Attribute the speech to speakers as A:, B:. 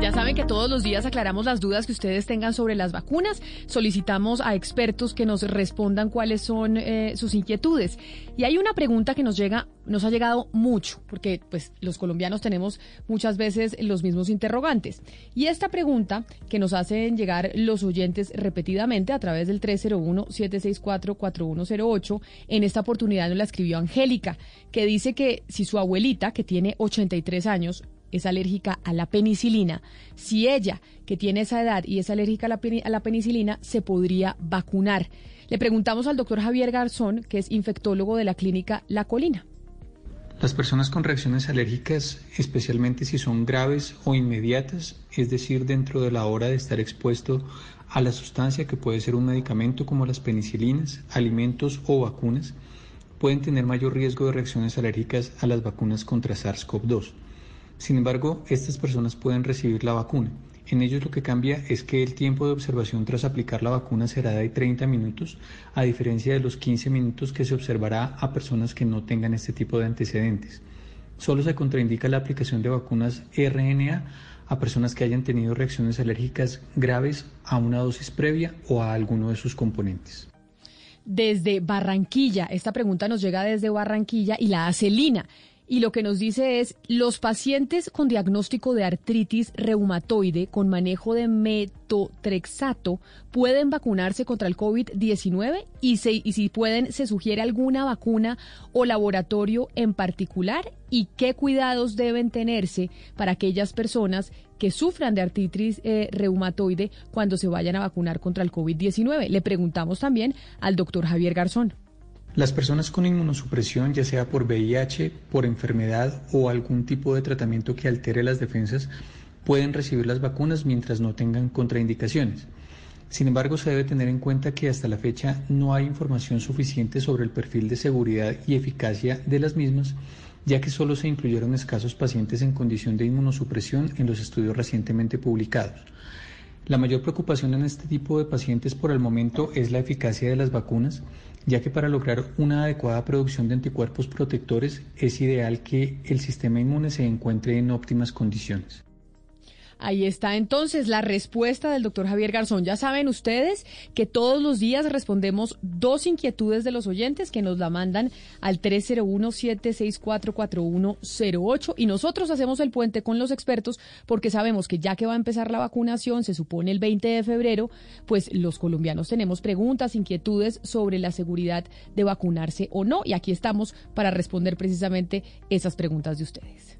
A: Ya saben que todos los días aclaramos las dudas que ustedes tengan sobre las vacunas. Solicitamos a expertos que nos respondan cuáles son eh, sus inquietudes. Y hay una pregunta que nos llega, nos ha llegado mucho, porque pues los colombianos tenemos muchas veces los mismos interrogantes. Y esta pregunta que nos hacen llegar los oyentes repetidamente a través del 301-764-4108, en esta oportunidad nos la escribió Angélica, que dice que si su abuelita, que tiene 83 años, es alérgica a la penicilina, si ella, que tiene esa edad y es alérgica a la, penicilina, se podría vacunar. Le preguntamos al doctor Javier Garzón, que es infectólogo de la clínica La Colina.
B: Las personas con reacciones alérgicas, especialmente si son graves o inmediatas, es decir, dentro de la hora de estar expuesto a la sustancia que puede ser un medicamento como las penicilinas, alimentos o vacunas, pueden tener mayor riesgo de reacciones alérgicas a las vacunas contra SARS-CoV-2. Sin embargo, estas personas pueden recibir la vacuna. En ellos lo que cambia es que el tiempo de observación tras aplicar la vacuna será de 30 minutos, a diferencia de los 15 minutos que se observará a personas que no tengan este tipo de antecedentes. Solo se contraindica la aplicación de vacunas RNA a personas que hayan tenido reacciones alérgicas graves a una dosis previa o a alguno de sus componentes.
A: Desde Barranquilla, esta pregunta nos llega desde Barranquilla y la hace Lina y lo que nos dice es, los pacientes con diagnóstico de artritis reumatoide con manejo de metotrexato pueden vacunarse contra el COVID-19 y, y si pueden, se sugiere alguna vacuna o laboratorio en particular y qué cuidados deben tenerse para aquellas personas que sufran de artritis eh, reumatoide cuando se vayan a vacunar contra el COVID-19. Le preguntamos también al doctor Javier Garzón.
B: Las personas con inmunosupresión, ya sea por VIH, por enfermedad o algún tipo de tratamiento que altere las defensas, pueden recibir las vacunas mientras no tengan contraindicaciones. Sin embargo, se debe tener en cuenta que hasta la fecha no hay información suficiente sobre el perfil de seguridad y eficacia de las mismas, ya que solo se incluyeron escasos pacientes en condición de inmunosupresión en los estudios recientemente publicados. La mayor preocupación en este tipo de pacientes por el momento es la eficacia de las vacunas, ya que para lograr una adecuada producción de anticuerpos protectores es ideal que el sistema inmune se encuentre en óptimas condiciones.
A: Ahí está entonces la respuesta del doctor Javier Garzón. Ya saben ustedes que todos los días respondemos dos inquietudes de los oyentes que nos la mandan al 301-764-4108 y nosotros hacemos el puente con los expertos porque sabemos que ya que va a empezar la vacunación, se supone el 20 de febrero, pues los colombianos tenemos preguntas, inquietudes sobre la seguridad de vacunarse o no y aquí estamos para responder precisamente esas preguntas de ustedes.